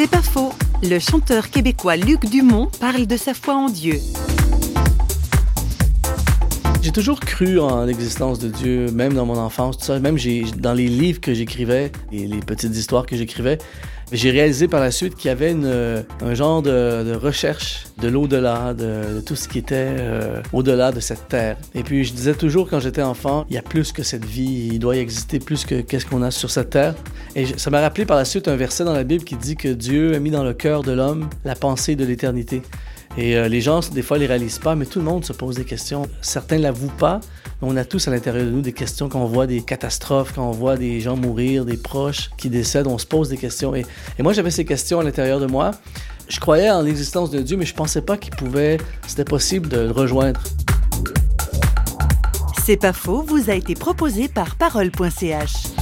C'est pas faux. Le chanteur québécois Luc Dumont parle de sa foi en Dieu. J'ai toujours cru en l'existence de Dieu, même dans mon enfance, tout ça. Même dans les livres que j'écrivais et les petites histoires que j'écrivais, j'ai réalisé par la suite qu'il y avait un genre de, recherche de l'au-delà, de, tout ce qui était euh, au-delà de cette terre. Et puis je disais toujours quand j'étais enfant, il y a plus que cette vie, il doit y exister plus que qu'est-ce qu'on a sur cette terre. Et ça m'a rappelé par la suite un verset dans la Bible qui dit que Dieu a mis dans le cœur de l'homme la pensée de l'éternité. Et euh, les gens, des fois, ne les réalisent pas, mais tout le monde se pose des questions. Certains ne l'avouent pas, on a tous à l'intérieur de nous des questions quand on voit des catastrophes, quand on voit des gens mourir, des proches qui décèdent, on se pose des questions. Et, moi, j'avais ces questions à l'intérieur de moi. Je croyais en l'existence de Dieu, mais je pensais pas qu'il pouvait, c'était possible de le rejoindre. C'est pas faux, vous a été proposé par parole.ch.